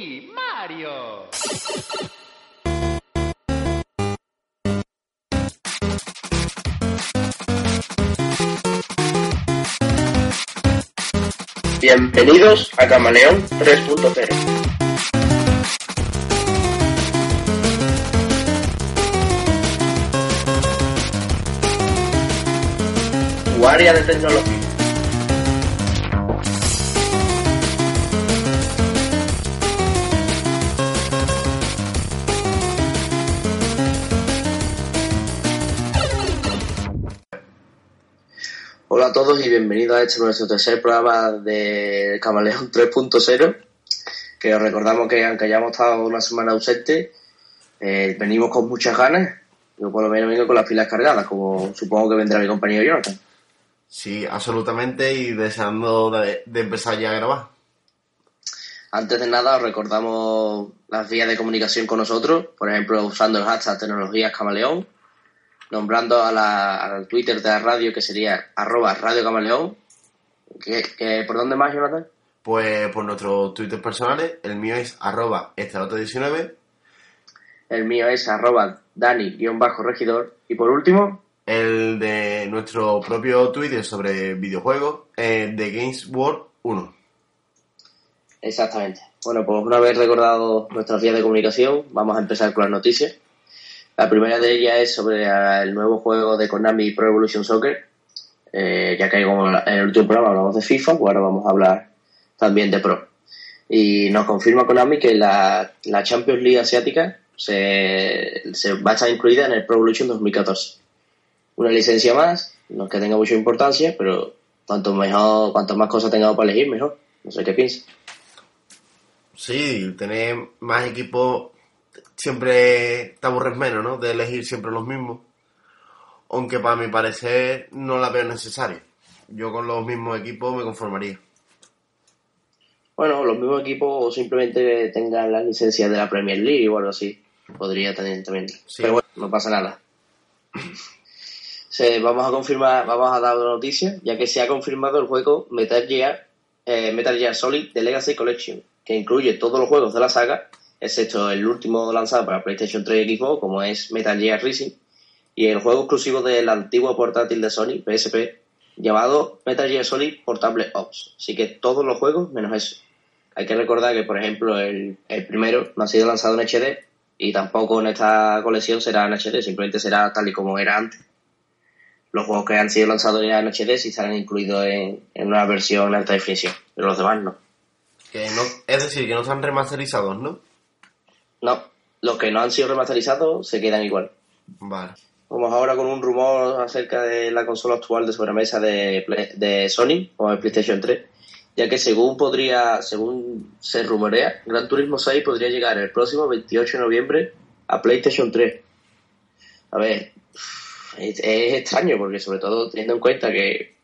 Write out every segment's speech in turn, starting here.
Mario. Bienvenidos a Camaleón 3.0. Tu área de tecnología. Todos y bienvenidos a este nuestro tercer programa de Camaleón 3.0 que os recordamos que aunque hayamos estado una semana ausente eh, venimos con muchas ganas yo por lo menos vengo con las pilas cargadas como supongo que vendrá mi compañero Jonathan Sí, absolutamente y deseando de, de empezar ya a grabar. antes de nada os recordamos las vías de comunicación con nosotros por ejemplo usando el hashtag tecnologías camaleón nombrando a la, al Twitter de la radio que sería arroba radio camaleón ¿Qué- qué- ¿por dónde más Jonathan? Pues por nuestros Twitter personales, el mío es arroba estalote19, El mío es arroba Dani-regidor. Y por último, el de nuestro propio Twitter sobre videojuegos, eh, de Games World 1. exactamente. Bueno, pues una vez recordado nuestras vías de comunicación, vamos a empezar con las noticias. La primera de ellas es sobre el nuevo juego de Konami Pro Evolution Soccer. Eh, ya que como en el último programa hablamos de FIFA, pues ahora vamos a hablar también de Pro. Y nos confirma Konami que la, la Champions League asiática se, se va a estar incluida en el Pro Evolution 2014. Una licencia más, no que tenga mucha importancia, pero cuanto mejor, cuanto más cosas tengamos para elegir, mejor. No sé qué piensas. Sí, tener más equipos siempre te aburres menos, ¿no? De elegir siempre los mismos. Aunque para mi parecer no la veo necesaria. Yo con los mismos equipos me conformaría. Bueno, los mismos equipos o simplemente tengan las licencias de la Premier League o algo así. Podría tener también. Sí. Pero bueno, no pasa nada. Se, vamos a confirmar, vamos a dar una noticia, ya que se ha confirmado el juego Metal Gear, eh, Metal Gear Solid The Legacy Collection, que incluye todos los juegos de la saga, excepto el último lanzado para PlayStation 3 y Xbox, como es Metal Gear Rising, y el juego exclusivo del antiguo portátil de Sony, PSP, llamado Metal Gear Solid Portable Ops. Así que todos los juegos menos eso. Hay que recordar que, por ejemplo, el, el primero no ha sido lanzado en HD y tampoco en esta colección será en HD, simplemente será tal y como era antes. Los juegos que han sido lanzados ya en HD sí estarán incluidos en, en una versión alta definición, pero los demás no. Que no, es decir, que no están remasterizados, ¿no? No, los que no han sido remasterizados se quedan igual. Vale. Vamos ahora con un rumor acerca de la consola actual de sobremesa de, Play- de Sony o el PlayStation 3, ya que según podría, según se rumorea, Gran Turismo 6 podría llegar el próximo 28 de noviembre a PlayStation 3. A ver, es, es extraño porque sobre todo teniendo en cuenta que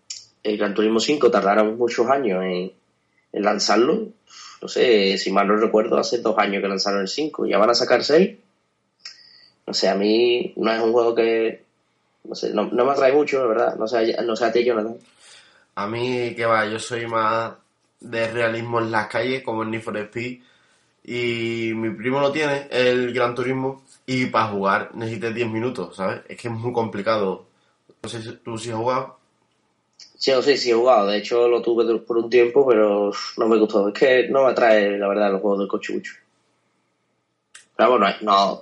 el Gran Turismo 5 tardaron muchos años en, en lanzarlo, no sé, si mal no recuerdo, hace dos años que lanzaron el 5, ya van a sacar 6 no sé, a mí no es un juego que. No sé, no, me atrae mucho, la verdad. No sé, no sé a ti, Jonathan. A mí, que va, yo soy más de realismo en las calles, como en Need for Speed. Y mi primo lo tiene, el Gran Turismo. Y para jugar necesitas 10 minutos, ¿sabes? Es que es muy complicado. No sé si tú sí has jugado. Sí, o sí, sí he jugado. De hecho, lo tuve por un tiempo, pero no me gustó. Es que no me atrae, la verdad, los juegos del coche mucho. Pero bueno, no,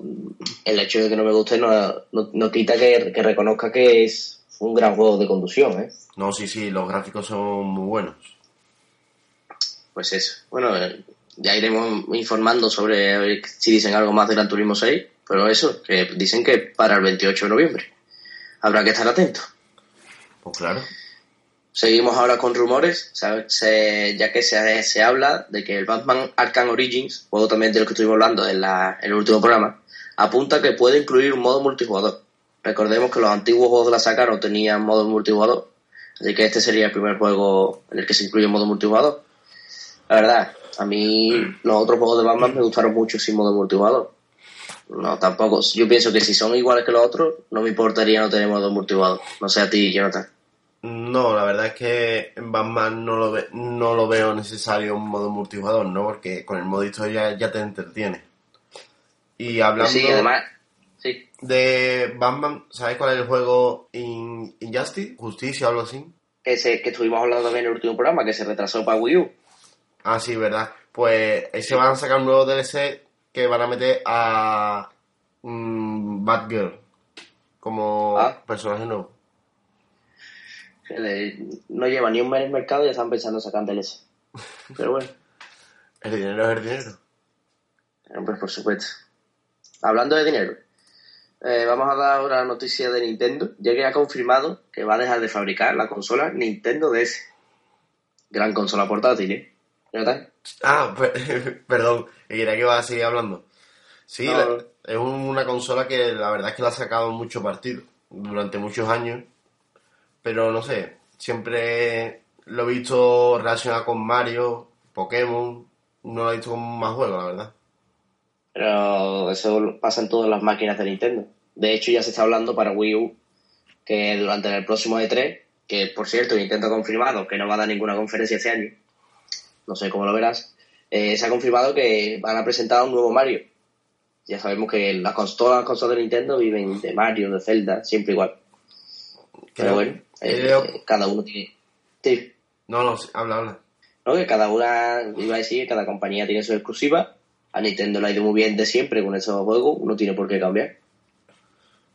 el hecho de que no me guste no, no, no quita que, que reconozca que es un gran juego de conducción, ¿eh? No, sí, sí, los gráficos son muy buenos. Pues eso. Bueno, eh, ya iremos informando sobre si dicen algo más de Gran Turismo 6, pero eso, que dicen que para el 28 de noviembre. Habrá que estar atento. Pues claro. Seguimos ahora con rumores, ¿sabes? Se- ya que se, se habla de que el Batman Arkham Origins, juego también de lo que estuvimos hablando en, la, en el último programa, apunta que puede incluir un modo multijugador. Recordemos que los antiguos juegos de la saga no tenían modo multijugador, así que este sería el primer juego en el que se incluye modo multijugador. La verdad, a mí los otros juegos de Batman me gustaron mucho sin modo multijugador. No, tampoco. Yo pienso que si son iguales que los otros, no me importaría no tener modo multijugador. No sé a ti, Jonathan. No, la verdad es que en Batman no lo, ve- no lo veo necesario un modo multijugador, ¿no? Porque con el modo historia ya te entretiene. Y hablando Sí, además, sí. de Batman, ¿sabes cuál es el juego In- Injustice? Justicia o algo así. Ese que estuvimos hablando también en el último programa, que se retrasó para Wii U. Ah, sí, ¿verdad? Pues ese van a sacar un nuevo DLC que van a meter a mm, Batgirl como Ah. personaje nuevo. No lleva ni un mes en el mercado y ya están pensando en sacar DLC. Pero bueno, El dinero es el dinero. hombre, por supuesto. Hablando de dinero, eh, vamos a dar una noticia de Nintendo, ya que ha confirmado que va a dejar de fabricar la consola Nintendo DS. Gran consola portátil, ¿eh? ¿Verdad? Ah, per- perdón, que quería que iba a seguir hablando. Sí, No. la- es una consola que la verdad es que la ha sacado mucho partido durante muchos años, pero no sé, siempre lo he visto relacionado con Mario, Pokémon, no lo he visto con más juegos, la verdad. Pero eso pasa en todas las máquinas de Nintendo. De hecho, ya se está hablando para Wii U que durante el próximo E3, que por cierto, Nintendo ha confirmado que no va a dar ninguna conferencia este año, no sé cómo lo verás, eh, se ha confirmado que van a presentar un nuevo Mario. Ya sabemos que las cons- todas las consolas de Nintendo viven de Mario, de Zelda, siempre igual. Pero bueno, eh, eh, cada uno tiene... Sí, No, no, habla, habla. ¿no? Que cada una, iba a decir, que cada compañía tiene su exclusiva. A Nintendo le ha ido muy bien de siempre con esos juegos, no tiene por qué cambiar.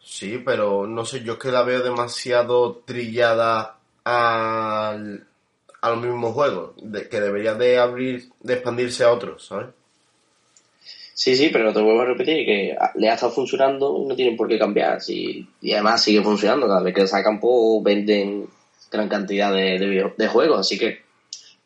Sí, pero no sé, yo es que la veo demasiado trillada al, a los mismos juegos, de, que debería de abrir, de expandirse a otros, ¿sabes? Sí, sí, pero te vuelvo a repetir que le ha estado funcionando y no tienen por qué cambiar. Sí, y además sigue funcionando. Cada vez que sacan, pues venden gran cantidad de juegos, así que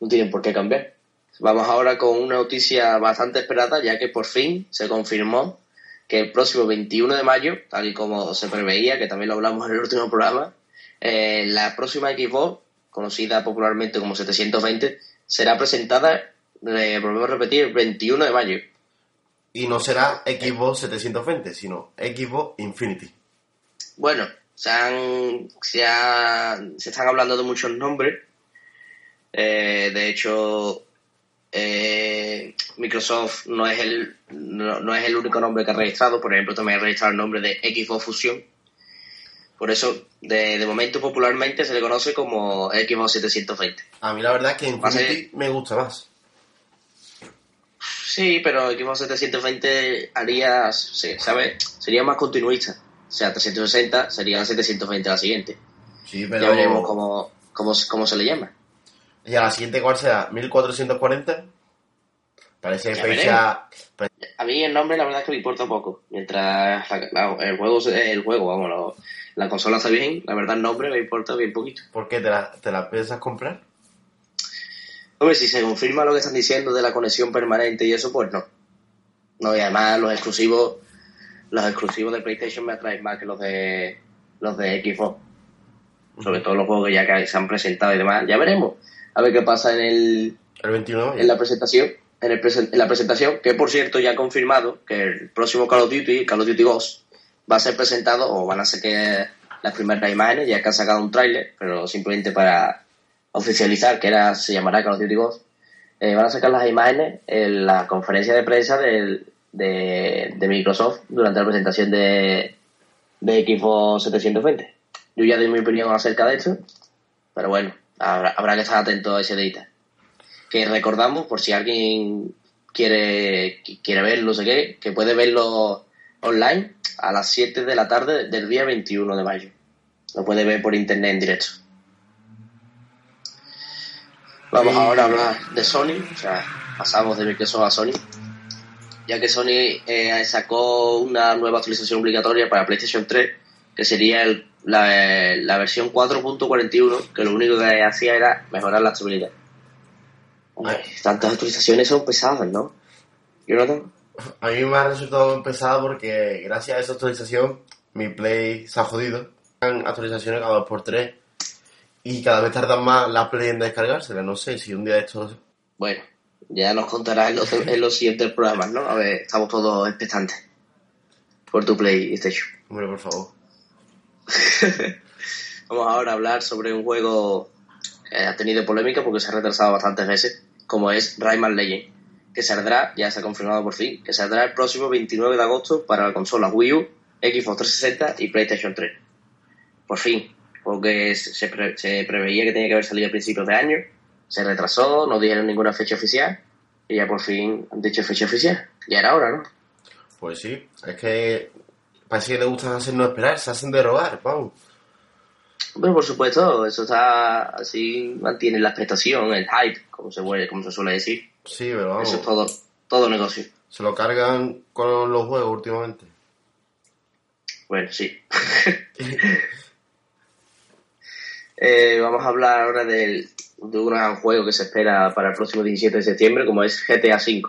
no tienen por qué cambiar. Vamos ahora con una noticia bastante esperada, ya que por fin se confirmó que el próximo 21 de mayo, tal y como se preveía, que también lo hablamos en el último programa, eh, la próxima Xbox, conocida popularmente como 720, será presentada, eh, volvemos a repetir, el 21 de mayo. Y no será Xbox 720, sino Xbox Infinity. Bueno, se, han, se, ha- se están hablando de muchos nombres. Eh, de hecho, eh, Microsoft no es, el, no, no es el único nombre que ha registrado. Por ejemplo, también ha registrado el nombre de Xbox Fusion. Por eso, de, de momento, popularmente se le conoce como Xbox 720. A mí la verdad es que ser- Infinity me gusta más. Sí, pero Xbox 720 haría, sí, ¿sabes? Sería más continuista. O sea, 360 sería 720 la siguiente. Sí, Ya pero... veremos cómo, cómo, cómo se le llama. ¿Y a la siguiente cuál será? ¿1440? Parece Ya fecha... A mí el nombre la verdad es que me importa poco. Mientras la- la- el juego el juego, vamos, lo- la consola está bien, la verdad el nombre me importa bien poquito. ¿Por qué te la, te la piensas comprar? Hombre, si se confirma lo que están diciendo de la conexión permanente y eso, pues no. No, y además los exclusivos, los exclusivos de PlayStation me atraen más que los de los de Xbox. Sobre todo los juegos que ya que se han presentado y demás. Ya veremos. A ver qué pasa en el, El 29 de mayo. en la presentación, en, el presen- en la presentación, que por cierto ya ha confirmado que el próximo Call of Duty, Call of Duty Ghost, va a ser presentado, o van a ser que las primeras imágenes, ya que han sacado un tráiler, pero simplemente para oficializar que era, se llamará Call of Duty Ghost, van a sacar las imágenes en la conferencia de prensa del- de, de Microsoft durante la presentación de, de Xbox 720. Yo ya di mi opinión acerca de esto, pero bueno, habrá, habrá que estar atento a ese data que recordamos por si alguien quiere quiere verlo, no sé qué, que puede verlo online a las 7 de la tarde del día 21 de mayo. Lo puede ver por internet en directo. Vamos Sí. ahora a hablar de Sony, o sea, pasamos de Microsoft a Sony, ya que Sony eh, sacó una nueva actualización obligatoria para PlayStation 3, que sería el- la, la versión 4.41, que lo único que hacía era mejorar la estabilidad. Hombre, tantas actualizaciones son pesadas, ¿no? Jonathan. A mí me ha resultado pesado porque gracias a esa actualización mi Play se ha jodido. Actualizaciones cada 2x3 y cada vez tardan más la Play en descargársela. No sé si un día de estos... Bueno, ya nos contarás en los, en los siguientes programas, ¿no? A ver, estamos todos expectantes por tu PlayStation. Hombre, por favor. Vamos ahora a hablar sobre un juego que ha tenido polémica porque se ha retrasado bastantes veces, como es Rayman Legend, que saldrá, ya se ha confirmado por fin, que saldrá el próximo 29 de agosto para la consola Wii U, Xbox 360 y PlayStation 3. Por fin, porque se, pre- se preveía que tenía que haber salido a principios de año, se retrasó, no dijeron ninguna fecha oficial y ya por fin han dicho fecha oficial. Ya era hora, ¿no? Pues sí, es que parece que le gusta hacernos esperar, se hacen de robar, vamos. Bueno, por supuesto, eso está así, mantiene la expectación, el hype, como se, suele, como se suele decir. Sí, pero vamos, Eso es todo, todo negocio. se lo cargan con los juegos últimamente. Bueno, sí. Eh, vamos a hablar ahora del, de un gran juego que se espera para el próximo 17 de septiembre, como es GTA V.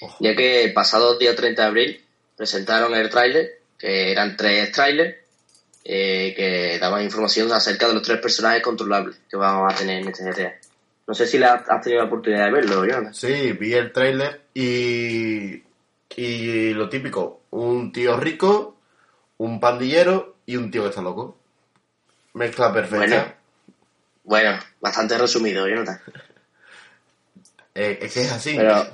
Ojo. Ya que el pasado día 30 de abril presentaron el tráiler, que eran tres trailers, eh, que daban información acerca de los tres personajes controlables que vamos a tener en este GTA. No sé si la, has tenido la oportunidad de verlo, Jonas. Sí, vi el tráiler y, y lo típico, un tío rico, un pandillero y un tío que está loco. Mezcla perfecta. Bueno. Bueno, bastante resumido, Jonathan. Eh, es que es así. Pero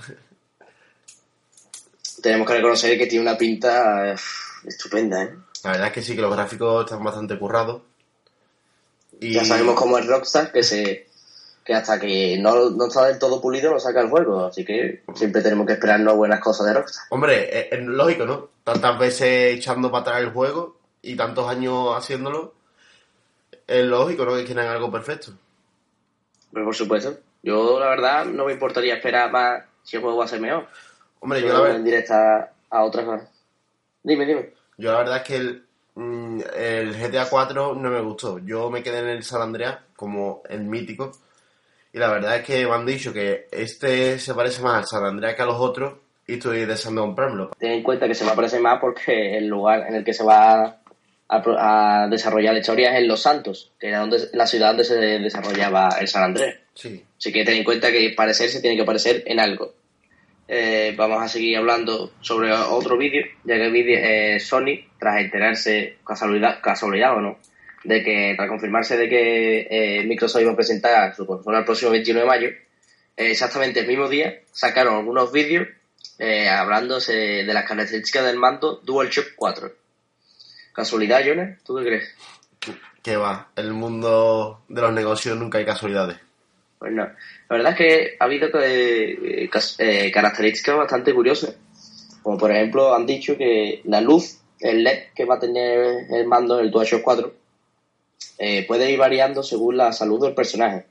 tenemos que reconocer que tiene una pinta eh, estupenda, ¿eh? La verdad es que sí, que los gráficos están bastante currados. Y Ya sabemos cómo es Rockstar, que se que hasta que no, no está del todo pulido no saca el juego, así que siempre tenemos que esperarnos buenas cosas de Rockstar. Hombre, es, es lógico, ¿no? Tantas veces echando para atrás el juego y tantos años haciéndolo. Es lógico, ¿no? Que quieran algo perfecto. Pero por supuesto, yo la verdad no me importaría esperar más si el juego va a ser mejor. Hombre, Yo yo la, ver- en directa a otras cosas. Dime, dime. yo la verdad es que el, mm, el GTA 4 no me gustó. Yo me quedé en el San Andreas como el mítico. Y la verdad es que me han dicho que este se parece más al San Andreas que a los otros. Y estoy deseando comprármelo. Ten en cuenta que se me parece más porque el lugar en el que se va a, desarrollar la historia es en Los Santos, que era donde, la ciudad donde se desarrollaba el San Andrés. Sí. Así que ten en cuenta que parecerse tiene que parecer en algo. Eh, vamos a seguir hablando sobre otro vídeo, ya que el vídeo, eh, Sony, tras enterarse, casualidad, casualidad o no, de que, tras confirmarse de que eh, Microsoft iba a presentar su consola el próximo 21 de mayo, eh, exactamente el mismo día sacaron algunos vídeos hablándose de las características del mando DualShock 4. ¿Casualidad, Jonas? ¿Tú qué crees? Que va. En el mundo de los negocios nunca hay casualidades. Pues no. La verdad es que ha habido eh, cas- eh, características bastante curiosas. Como por ejemplo, han dicho que la luz, el LED que va a tener el mando del DualShock 4, eh, puede ir variando según la salud del personaje.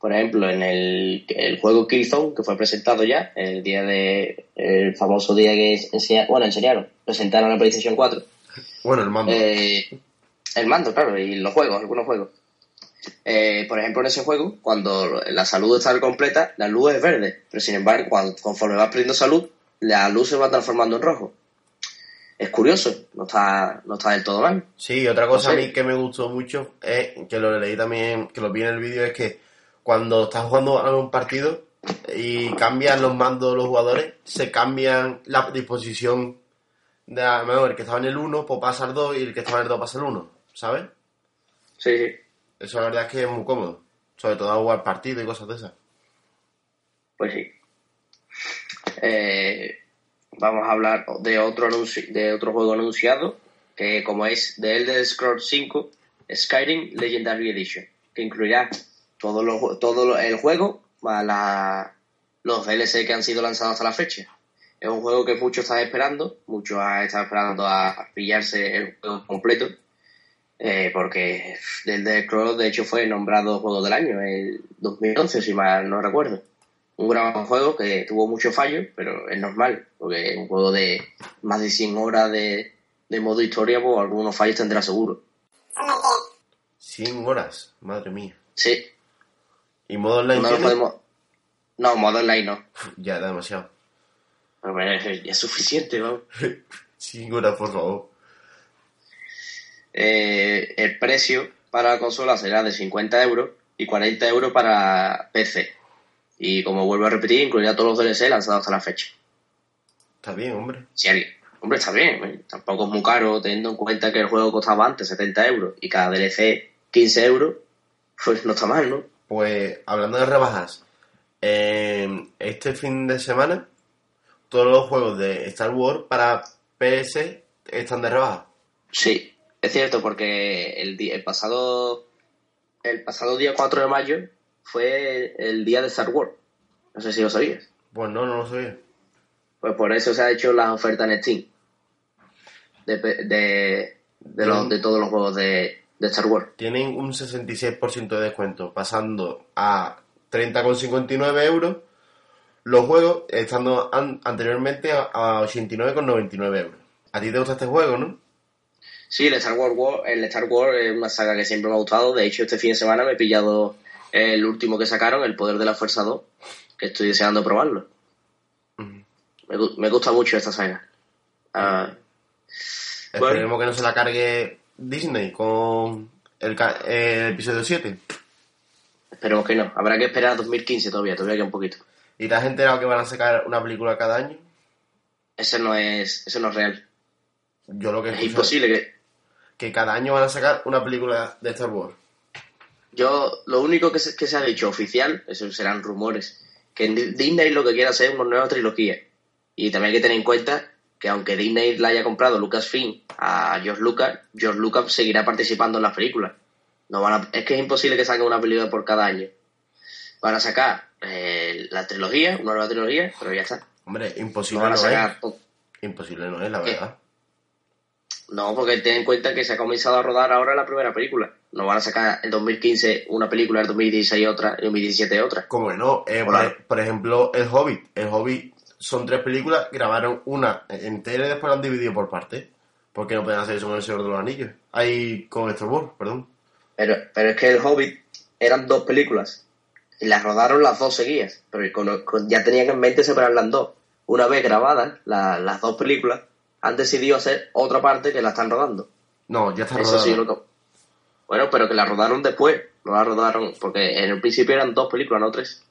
Por ejemplo, en el, el juego Killzone, que fue presentado ya, el día de el famoso día que enseña- bueno, enseñaron, presentaron la PlayStation 4, Bueno, el mando. eh, el mando, claro, y los juegos, algunos juegos. Eh, por ejemplo, en ese juego, cuando la salud está completa, la luz es verde, pero sin embargo, cuando, conforme vas perdiendo salud, la luz se va transformando en rojo. Es curioso, no está, no está del todo mal. Sí, otra cosa No sé. a mí que me gustó mucho es que lo leí también, que lo vi en el vídeo, es que cuando estás jugando a un partido y cambian los mandos los jugadores, se cambian la disposición de a lo mejor el que estaba en el 1 pues pasa al 2 y el que estaba en el 2 pasa al 1, ¿sabes? Sí, sí. Eso la verdad es que es muy cómodo, sobre todo a jugar partido y cosas de esas. Pues sí. Eh, vamos a hablar de otro anuncio, de otro juego anunciado, que como es The Elder Scrolls 5 Skyrim Legendary Edition, que incluirá todo, lo, todo lo- el juego más la- los DLC que han sido lanzados hasta la fecha. Es un juego que muchos están esperando, muchos han estado esperando a pillarse el juego completo, eh, porque The Elder Scrolls de hecho fue nombrado Juego del Año en 2011, si mal no recuerdo un gran juego que tuvo muchos fallos, pero es normal, porque es un juego de más de 100 horas de, de modo historia, pues algunos fallos tendrá seguro. 100 horas, madre mía. Sí, ¿Y modo online no podemos... No, modo online no. Ya, demasiado. Es, suficiente, vamos. 100 horas, por favor. Eh, el precio para la consola será de 50 euros y 40 euros para PC. Y como vuelvo a repetir, incluirá todos los DLC lanzados hasta la fecha. Está bien, hombre. Si alguien, hombre, está bien, ¿eh? tampoco es muy caro, teniendo en cuenta que el juego costaba antes 70 euros y cada DLC 15 euros, pues no está mal, ¿no? Pues hablando de rebajas, eh, este fin de semana todos los juegos de Star Wars para PS están de rebaja. Sí, es cierto, porque el, di- el pasado el pasado día 4 de mayo fue el día de Star Wars. No sé si lo sabías. Pues no, no lo sabía. Pues por eso se ha hecho las ofertas en Steam. De, de, de, los, de todos los juegos de, de Star Wars. Tienen un 66% de descuento, pasando a 30,59 euros los juegos, estando an- anteriormente a, a 89,99 euros. ¿A ti te gusta este juego, no? Sí, el Star Wars, War- el Star Wars es una saga que siempre me ha gustado. De hecho, este fin de semana me he pillado el último que sacaron, El Poder de la Fuerza 2, que estoy deseando probarlo. Me, gu- me gusta mucho esta saga. Ah, Bueno. Esperemos que no se la cargue Disney con el episodio 7. esperemos que no. Habrá que esperar a 2015 todavía, todavía queda un poquito. ¿Y te has enterado que van a sacar una película cada año? Ese no es, eso no es real. Yo lo que Es imposible que... que cada año van a sacar una película de Star Wars. Yo, lo único que se, que se ha dicho oficial, eso serán rumores, que Disney lo que quiere hacer es una nueva trilogía. Y también hay que tener en cuenta que aunque Disney la haya comprado Lucasfilm a George Lucas, George Lucas seguirá participando en las películas. No van a- es que es imposible que saquen una película por cada año. Van a sacar eh, la trilogía, una nueva trilogía, pero ya está. Hombre, imposible no, es. Imposible no es, la ¿Qué? verdad. No, porque ten en cuenta que se ha comenzado a rodar ahora la primera película. No van a sacar en 2015 una película, en 2016 otra, en 2017 otra. Como no, eh, por ejemplo, El Hobbit. El Hobbit son tres películas, grabaron una entera y después la han dividido por partes. Porque no pueden hacer eso con El Señor de los Anillos. Ahí con Star Wars, perdón. Pero, pero es que el Hobbit eran dos películas. Y las rodaron las dos seguidas. Pero con- con- ya tenían en mente separar las dos. Una vez grabadas la- las dos películas, han decidido hacer otra parte que la están rodando. No, ya está Eso sí lo que- Bueno, pero que la rodaron después. No la rodaron. Porque en el principio eran dos películas, no tres.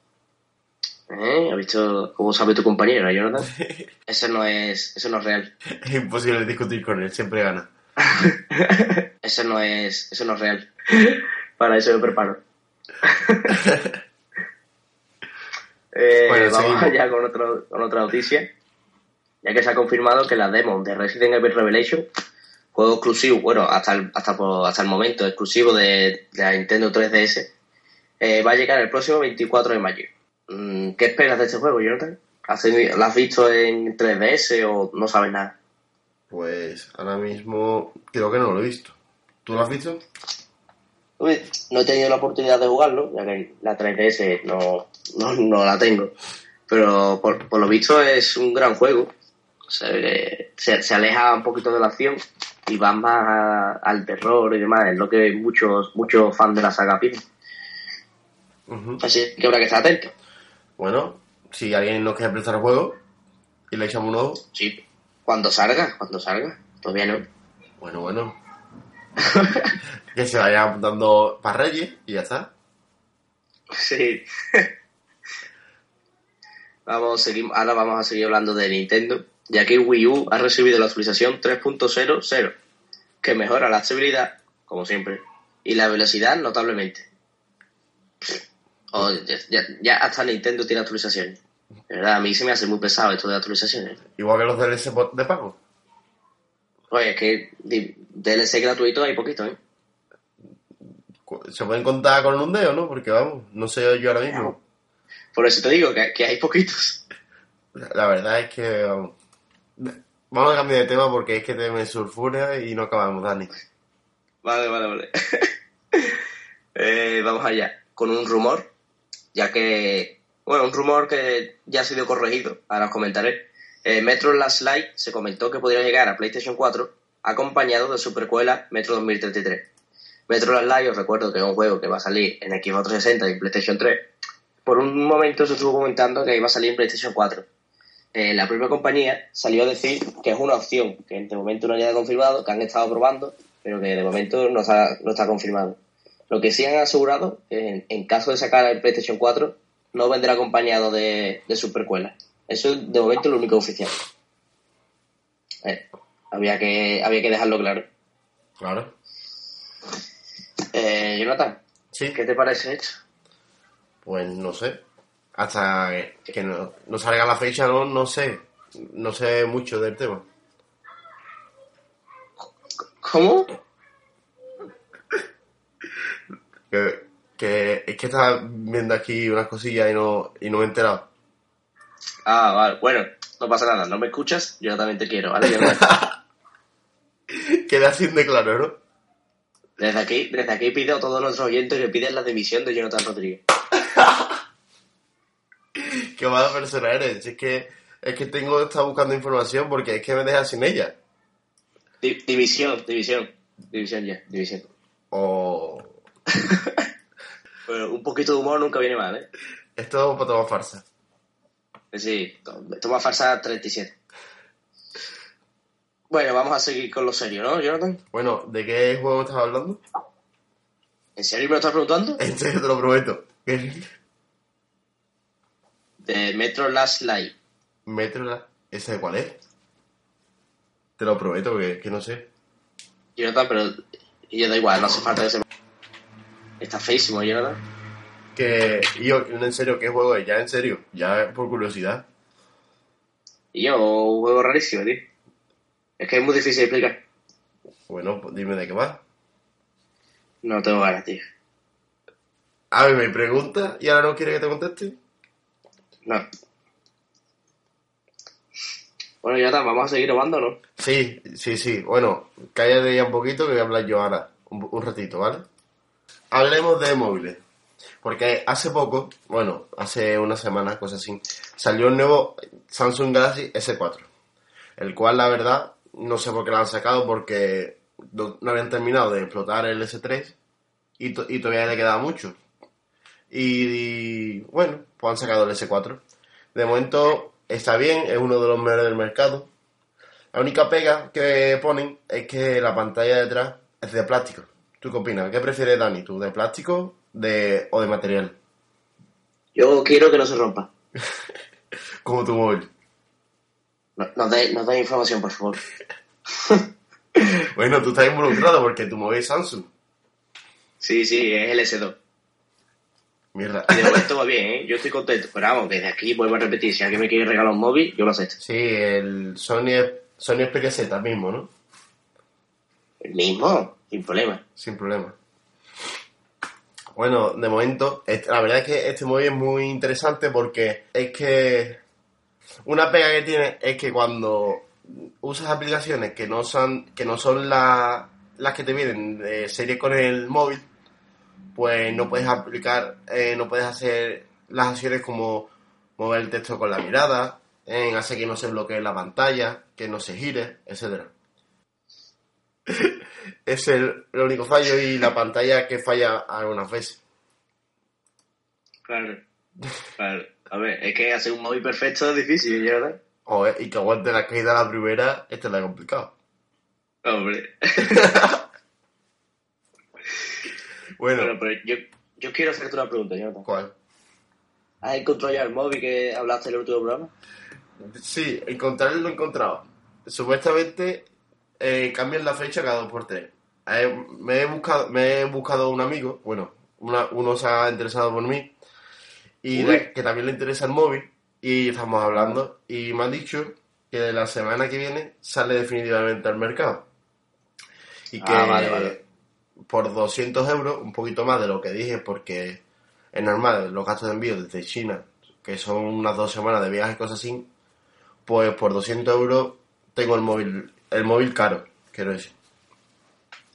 ¿Eh? ¿Has visto cómo sabe tu compañero, Jonathan? Ese no es, eso no es real. Es imposible discutir con él, siempre gana. Ese no es, eso no es real. Para eso me preparo. Eh, Bueno, vamos allá con, otro, con otra noticia. Ya que se ha confirmado que la demo de Resident Evil Revelation, juego exclusivo, bueno, hasta el, hasta, hasta el momento exclusivo de, de la Nintendo 3DS, eh, va a llegar el próximo 24 de mayo. Mm, ¿Qué esperas de este juego, Jonathan? ¿Has tenido- ¿Lo has visto en 3DS o no sabes nada? Pues ahora mismo creo que no lo he visto. ¿Tú lo has visto? No he tenido la oportunidad de jugarlo, ya que la 3DS no, no, no la tengo. Pero por, por lo visto es un gran juego. Se, ve- se, se aleja un poquito de la acción y va más a- al terror y demás. Es lo que muchos muchos fans de la saga piden. Así que habrá que estar atento. Bueno, si alguien nos quiere prestar el juego y le echamos un ojo, Sí, cuando salga, cuando salga. Todavía no. bueno, bueno. que se vaya apuntando para Reyes y ya está. Sí. vamos, seguimos, ahora vamos a seguir hablando de Nintendo, ya que Wii U ha recibido la actualización 3.00, que mejora la estabilidad, como siempre, y la velocidad notablemente. Oh, ya, ya- ya hasta Nintendo tiene actualizaciones. De verdad, a mí se me hace muy pesado esto de actualizaciones. Igual que los DLC de pago. Oye, es que DLC gratuito hay poquito, ¿eh? Se pueden contar con un dedo, ¿no? Porque vamos, no sé yo ahora mismo. Por eso te digo que, que hay poquitos. La verdad es que vamos. Vamos a cambiar de tema porque es que te me sulfura y no acabamos, Dani. Vale, vale, vale. Eh, vamos allá, con un rumor, ya que, bueno, un rumor que ya ha sido corregido, ahora os comentaré. Eh, Metro Last Light se comentó que podría llegar a PlayStation 4 acompañado de su precuela Metro 2033. Metro Last Light, os recuerdo que es un juego que va a salir en Xbox 360 y PlayStation 3. Por un momento se estuvo comentando que iba a salir en PlayStation 4. Eh, la propia compañía salió a decir que es una opción, que de momento no haya confirmado, que han estado probando, pero que de momento no está, no está confirmado. Lo que sí han asegurado, que en, en caso de sacar el PlayStation 4, no vendrá acompañado de, de su precuela. Eso es de momento lo único oficial. Eh, había, que, había que dejarlo claro. Claro. Eh, Jonathan, Sí. ¿qué te parece esto? Pues no sé. Hasta que, no, no salga la fecha, no, no sé. No sé mucho del tema. ¿Cómo? Que, que es que estaba viendo aquí unas cosillas y no, y no me he enterado. Ah, vale. Bueno, no pasa nada. ¿No me escuchas? Yo también te quiero, ¿vale? Queda así de claro, ¿no? Desde aquí, desde aquí pido a todos nuestros oyentes que piden la dimisión de Jonathan Rodríguez. Qué mala persona eres. Si Es que, es que tengo estado buscando información porque es que me dejas sin ella. Di- división, división. División ya, división. O Pero un poquito de humor nunca viene mal, ¿eh? esto es para tomar farsa. Sí, to- toma farsa 37. Bueno, vamos a seguir con lo serio, ¿no, Jonathan? Bueno, ¿de qué juego estás hablando? ¿En serio me lo estás preguntando? En serio, te lo prometo. De Metro Last Light. Metro, la- ¿ese de cuál es? Te lo prometo que, que no sé. Jonathan, pero y yo da igual, no hace falta que se... Está feísimo, Jonathan. Que, yo, en serio, ¿qué juego es? Ya, en serio, ya por curiosidad. Y yo, un juego rarísimo, tío. Es que es muy difícil de explicar. Bueno, pues dime de qué va. No tengo ganas, tío. A ver, me pregunta y ahora no quiere que te conteste. No. Bueno, Jonathan, vamos a seguir robando, ¿no? Sí, sí, sí. Bueno, cállate ya un poquito que voy a hablar yo ahora, un, ratito, ¿vale? Hablemos de móviles. Porque hace poco, bueno, hace una semana, cosa así, salió el nuevo Samsung Galaxy S4. El cual, la verdad, no sé por qué lo han sacado porque no habían terminado de explotar el S3 y, to- y todavía le quedaba mucho. Y, y, bueno, pues han sacado el S4. De momento está bien, es uno de los mejores del mercado. La única pega que ponen es que la pantalla de detrás es de plástico. ¿Tú qué opinas? ¿Qué prefieres, Dani? ¿Tú de plástico de, o de material? Yo quiero que no se rompa. Como tu móvil. No- Nos dé dé información, por favor. Bueno, tú estás involucrado porque tu móvil es Samsung. Sí, sí, es el S2. Mierda. Y de momento va bien, ¿eh? Yo estoy contento. Pero vamos, desde aquí vuelvo a repetir. Si alguien me quiere regalar un móvil, yo lo acepto. Sí, el Sony, Sony Xperia Z mismo, ¿no? El mismo, sin problema. Sin problema. Bueno, de momento, la verdad es que este móvil es muy interesante porque es que una pega que tiene es que cuando usas aplicaciones que no son, que no son la- las que te vienen de serie con el móvil, pues no puedes aplicar, eh, no puedes hacer las acciones como mover el texto con la mirada, en hacer que no se bloquee la pantalla, que no se gire, etcétera es el, el único fallo y la pantalla que falla algunas veces. Claro. Claro. A ver, es que hacer un móvil perfecto es difícil, ¿verdad? Joder, y que aguante la caída a la primera, esta es la complicado. Hombre. Bueno, Bueno, pero yo, yo quiero hacerte una pregunta, Jonathan. ¿cuál? ¿Has encontrado ya el móvil que hablaste en el último programa? Sí, encontrarlo lo he encontrado. Supuestamente eh, cambian la fecha cada dos por tres. Eh, me he buscado, me he buscado un amigo, bueno, una- uno se ha interesado por mí y de- que también le interesa el móvil y estamos hablando y me han dicho que de la semana que viene sale definitivamente al mercado y que Ah, vale, vale. Por 200 euros, un poquito más de lo que dije porque es normal, los gastos de envío desde China, que son unas dos semanas de viaje y cosas así, pues por 200 euros tengo el móvil, el móvil caro, quiero decir.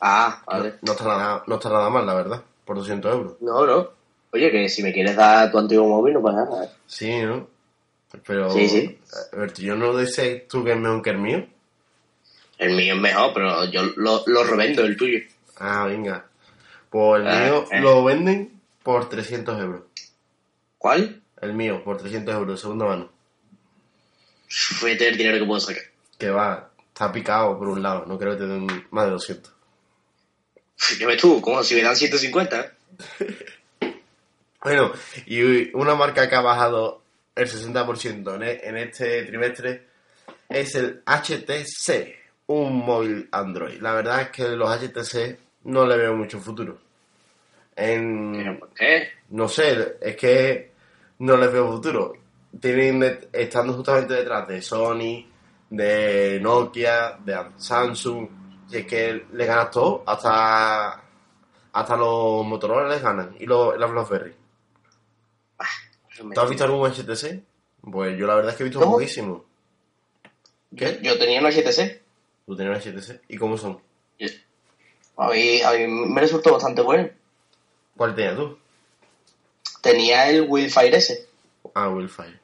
Ah, vale. no está nada, no está nada mal, la verdad, por 200 euros. No, no. Oye, que si me quieres dar tu antiguo móvil, no pasa nada. ¿eh? Sí, ¿no? Pero, Sí, sí. a ver, yo no sé tú que es mejor que el mío. El mío es mejor, pero yo lo, lo revendo, el tuyo. Ah, venga. Pues el mío eh. lo venden por 300 euros. ¿Cuál? El mío, por 300 euros, segunda mano. Fíjate el dinero que puedo sacar. Que va, está picado por un lado, no creo que te den más de 200. Ya ves tú, como si me dan 150. ¿eh? Bueno, y una marca que ha bajado el 60% en, e- en este trimestre es el HTC, un móvil Android. La verdad es que los HTC no le veo mucho futuro. En, ¿Pero por qué? no sé, es que no les veo futuro. Tienen estando justamente detrás de Sony, de Nokia, de Samsung, y es que le ganas todo, hasta hasta los Motorola les ganan y los, las BlackBerry. ¿Tú has visto algún HTC? Pues yo la verdad es que he visto ¿Cómo? poquísimo. Yo, yo tenía una 7C. ¿Tú tenías HTC? ¿Y cómo son? A mí, a mí me resultó bastante bueno. ¿Cuál tenías tú? Tenía el Wildfire S. Ah, Willfire.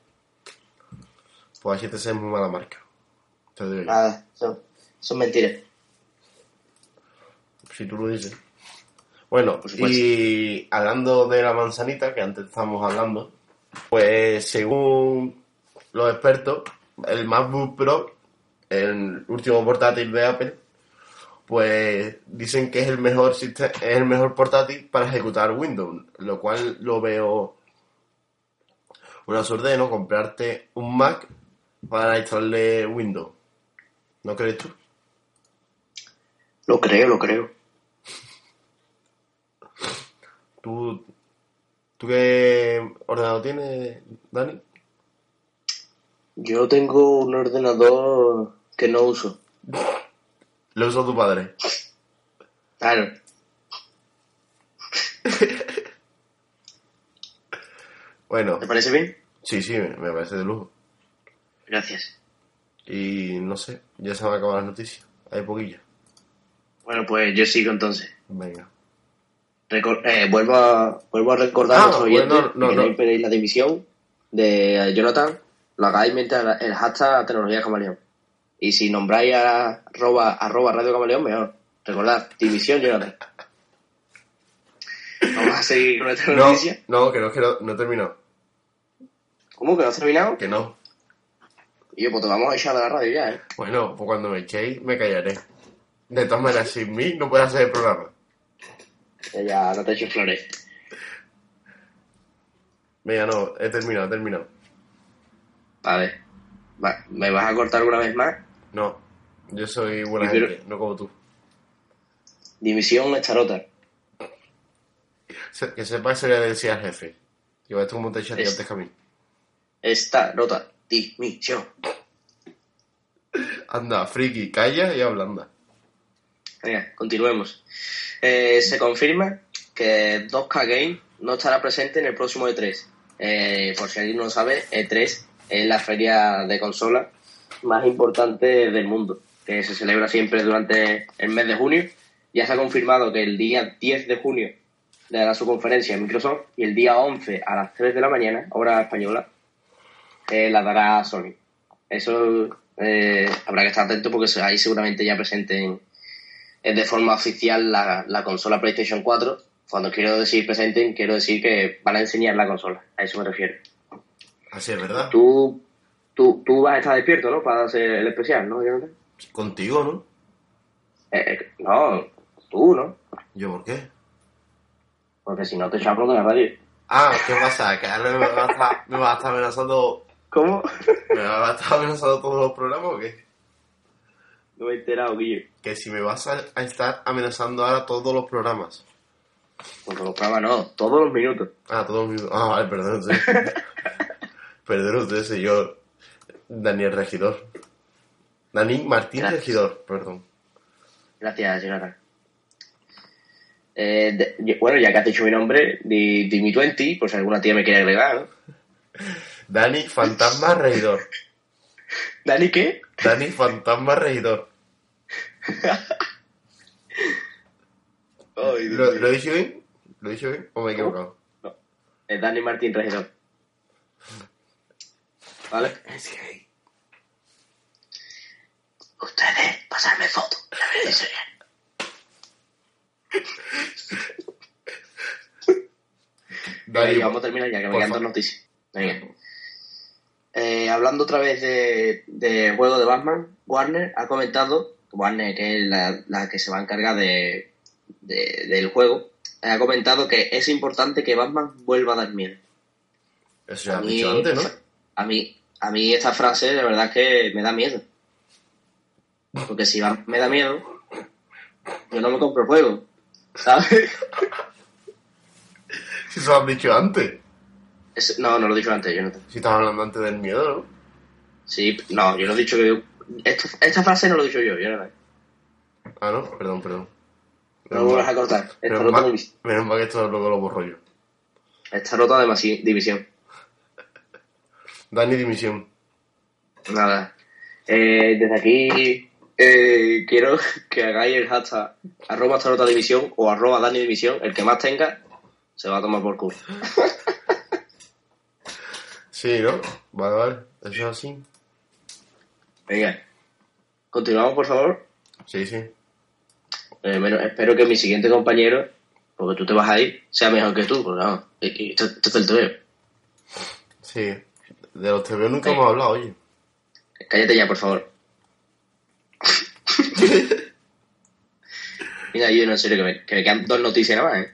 Pues HTC es muy mala marca. Te digo. Nada, eso, eso es mentira. Si tú lo dices. Bueno, y hablando de la manzanita, que antes estábamos hablando, pues según los expertos, el MacBook Pro, el último portátil de Apple, pues dicen que es el mejor siste- es el mejor portátil para ejecutar Windows, lo cual lo veo una suerte no comprarte un Mac para instalarle Windows. ¿No crees tú? Lo creo, lo creo. ¿Tú, ¿Tú qué ordenador tienes, Dani? Yo tengo un ordenador que no uso. Lo usa tu padre. Claro. Bueno, ¿Te parece bien? sí, sí, me, me parece de lujo. Gracias. Y no sé, ya se van a acabar las noticias. Hay poquillas. Bueno, pues yo sigo entonces. Venga. Recor- eh, vuelvo, a, vuelvo a recordar Ah, a nuestros oyentes bueno, no, que no. queréis pedir la dimisión de Jonathan, lo hagáis mientras el hashtag tecnología camaleón. Y si nombráis a arroba, arroba radio camaleón, mejor. Recordad, dimisión Jonathan. Vamos a seguir con esta No, noticia. no, que no, que no, no he terminado. ¿Cómo que no has terminado? Que no. Y yo, pues te vamos a echar de la radio ya, ¿eh? Bueno, pues cuando me echéis me callaré. De todas maneras, sin mí no puedes hacer el programa. Ya, ya no te eches flores. Venga, no, he terminado, he terminado. Vale. Va, ¿Me vas a cortar alguna vez más? No, yo soy buena pero- gente, no como tú. Dimisión estarota. Se- Que sepa eso ya le decía al jefe. Que va a como te echaste Es- antes que a mí. Dimisión. Anda, friki, calla y habla, anda. Venga, continuemos. Eh, se confirma que 2K Game no estará presente en el próximo E3. Eh, por si alguien no lo sabe, E3 es la feria de consolas más importante del mundo, que se celebra siempre durante el mes de junio. Ya se ha confirmado que el día 10 de junio dará su conferencia en Microsoft y el día 11 a las 3 de la mañana, hora española, eh, la dará Sony. Eso eh, habrá que estar atento porque ahí seguramente ya presenten es de forma oficial la, la consola PlayStation 4. Cuando quiero decir presenten, quiero decir que van a enseñar la consola. A eso me refiero. Así es verdad. Tú, tú, tú vas a estar despierto, ¿no? Para hacer el especial, ¿no? Contigo, ¿no? Eh, eh, no, tú, ¿no? ¿Yo por qué? Porque si no te echamos de la radio. Ah, ¿qué pasa? Que ahora me vas a estar, me vas a estar amenazando. ¿Cómo? ¿Me vas a estar amenazando todos los programas o qué? no me he enterado, Guillo. Que si me vas a, a estar amenazando ahora todos los programas. Porque los programas no, todos los minutos. Ah, todos los minutos. Ah, vale, perdón usted. perdón usted, señor Daniel Regidor. Dani Martín Gracias. Regidor, perdón. Gracias, Jonathan. Eh, de- bueno, ya que has dicho mi nombre, di, di mi 20, por si alguna tía me quiere agregar, ¿no? Dani Fantasma Regidor. ¿Dani qué? Dani Fantasma Regidor. ¿Lo, mío. ¿Lo he dicho bien? ¿Lo he dicho bien o me he equivocado? No, es Dani Martín Regidor. ¿Vale? Ustedes, pasarme fotos. Ya me dice Dani, Venga, vamos a terminar ya, que me quedan dos noticias. Venga. Eh, hablando otra vez de, de juego de Batman, Warner ha comentado, Warner que es la, la que se va a encargar de, de- del juego, ha comentado que es importante que Batman vuelva a dar miedo. Eso ya has mí, dicho antes, ¿no? a mí, a mí esta frase de verdad que me da miedo. Porque si Batman me da miedo, yo no me compro juego. ¿Sabes? Si eso lo has dicho antes. Es- no, no lo he dicho antes, Jonathan. Si estabas hablando antes del miedo, ¿no? Sí, no, yo no he dicho que... Esto- esta frase no lo he dicho yo, Jonathan. Ah, no, perdón, perdón. No lo vas a cortar. Menos mal, menos mal que esto luego lo borro yo. esta rota de división. Dani Dimisión. Nada. Eh, desde aquí eh, quiero que hagáis el hashtag arroba esta rota división o arroba Dani división. El que más tenga se va a tomar por culo. Sí, ¿no? Vale, vale. Eso es así. Venga. Continuamos, por favor. Sí, sí. Eh, bueno, espero que mi siguiente compañero, porque tú te vas a ir, sea mejor que tú, porque y esto, esto es el TVO. Sí. De los TV nunca hemos hablado, oye. Cállate ya, por favor. Mira, yo no, en serio, que me, que me quedan dos noticias nada más, ¿eh?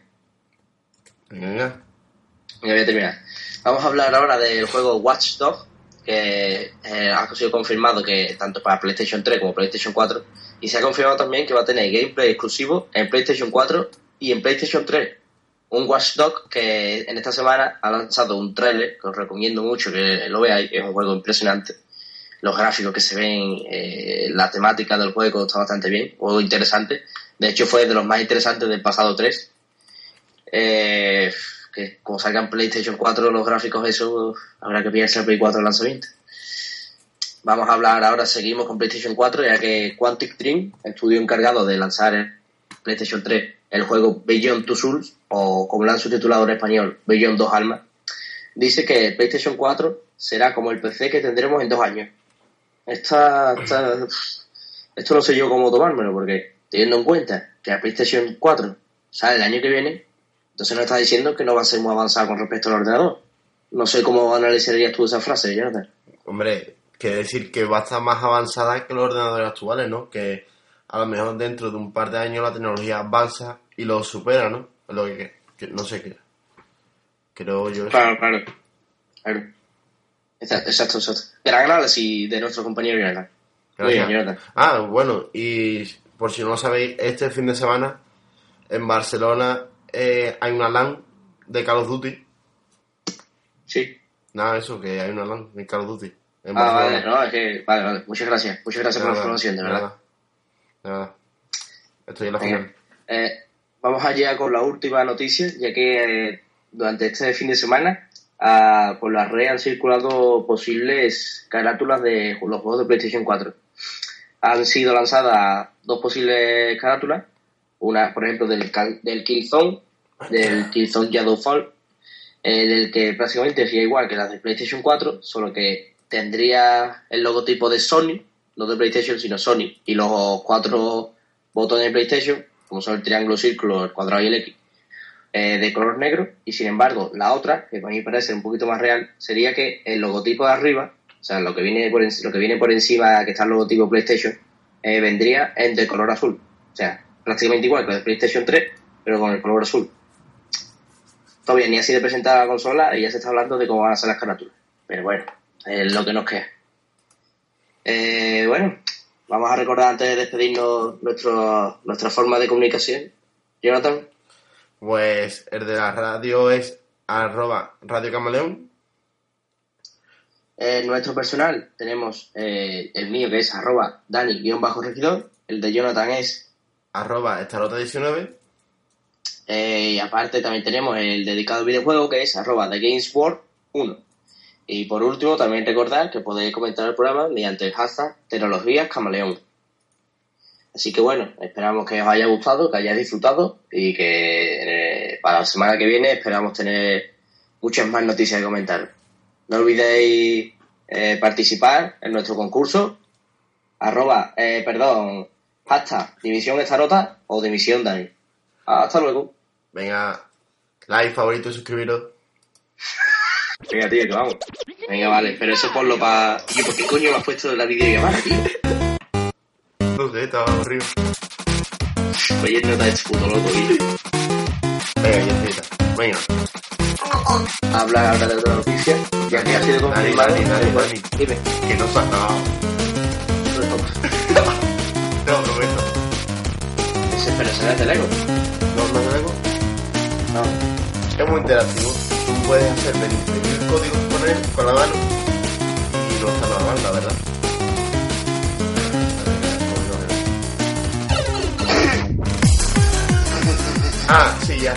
Venga, venga. Voy a terminar. Vamos a hablar ahora del juego Watch Dogs, que eh, ha sido confirmado que tanto para PlayStation 3 como PlayStation 4, y se ha confirmado también que va a tener gameplay exclusivo en PlayStation 4 y en PlayStation 3. Un Watch Dogs que en esta semana ha lanzado un trailer, que os recomiendo mucho que lo veáis, es un juego impresionante. Los gráficos que se ven, eh, la temática del juego está bastante bien, juego interesante. De hecho fue de los más interesantes del pasado 3. Eh, que como salga en PlayStation 4 los gráficos, eso habrá que pillarse el Play 4 el lanzamiento. Vamos a hablar ahora, seguimos con PlayStation 4, ya que Quantic Dream, estudio encargado de lanzar PlayStation 3 el juego Beyond Two Souls, o como lo han subtitulado en español, Beyond Dos Almas, dice que PlayStation 4 será como el PC que tendremos en dos años. Esta, esto no sé yo cómo tomármelo, porque teniendo en cuenta que la PlayStation 4 sale el año que viene, entonces nos está diciendo que no va a ser muy avanzado con respecto al ordenador. No sé cómo analizarías tú esa frase, Jonathan. Hombre, quiere decir que va a estar más avanzada que los ordenadores actuales, ¿no? Que a lo mejor dentro de un par de años la tecnología avanza y lo supera, ¿no? Lo que, que- no sé qué. Creo yo. Claro, claro. claro. Exacto, exacto, exacto. Gran de nuestro compañero. Jonathan. Ah, bueno, y por si no lo sabéis, este fin de semana en Barcelona eh, hay una LAN de Call of Duty. Sí. Nada, eso, que hay una LAN de Call of Duty. En Ah, Barcelona. vale, no, es que, vale, vale. Muchas gracias. Muchas gracias por la información, de verdad. De verdad. Estoy en la final. Eh, vamos allá con la última noticia, ya que eh, durante este fin de semana ah, por las redes han circulado posibles carátulas de los juegos de PlayStation 4. Han sido lanzadas dos posibles carátulas, una, por ejemplo, del, del Killzone, del Killzone Shadowfall, eh, del que prácticamente sería igual que las de PlayStation 4, solo que tendría el logotipo de Sony, no de PlayStation, sino Sony, y los cuatro botones de PlayStation, como son el triángulo, círculo, el cuadrado y el X, eh, de color negro. Y sin embargo, la otra, que para mí parece un poquito más real, sería que el logotipo de arriba, o sea, lo que viene por, en- lo que viene por encima, que está el logotipo PlayStation, eh, vendría en de color azul. O sea, prácticamente igual que el de PlayStation 3, pero con el color azul. Todavía ni ha sido presentada la consola y ya se está hablando de cómo van a ser las carátulas. Pero bueno, es lo que nos queda. Eh, bueno, vamos a recordar antes de despedirnos nuestro, nuestra forma de comunicación. Jonathan, Pues el de la radio es arroba Radio Camaleón. eh, nuestro personal tenemos eh, el mío que es arroba Dani-regidor, el de Jonathan es, arroba estarota19 eh, y aparte también tenemos el dedicado videojuego que es arroba TheGamesWorld1. Y por último, también recordar que podéis comentar el programa mediante el hashtag Tecnologías Camaleón. Así que bueno, esperamos que os haya gustado, que hayáis disfrutado y que eh, para la semana que viene esperamos tener muchas más noticias que comentar. No olvidéis eh, participar en nuestro concurso, arroba, eh, perdón, hashtag División Estarota o División Dani. Hasta luego. Venga, like, favorito y suscribiros. Venga, tío, que vamos. Venga, vale, pero eso ponlo para... Tío, ¿por qué coño me has puesto la videollamada, tío? No sé, estaba horrible. Oye, no te hecho puto loco, tío. Venga, ya está. Venga. Habla ahora de otra noticia, ya que ha sido confirmado. Dani, Dani, Bueno, Dani. Dime. Que no se ha acabado. Te lo prometo. Ese- Pero será de Lego. ¿No, no, Lego? No. Es muy interactivo. Puedes hacer venir códigos con él, con la mano, y no está nada mal, la verdad. Ah, sí, ya.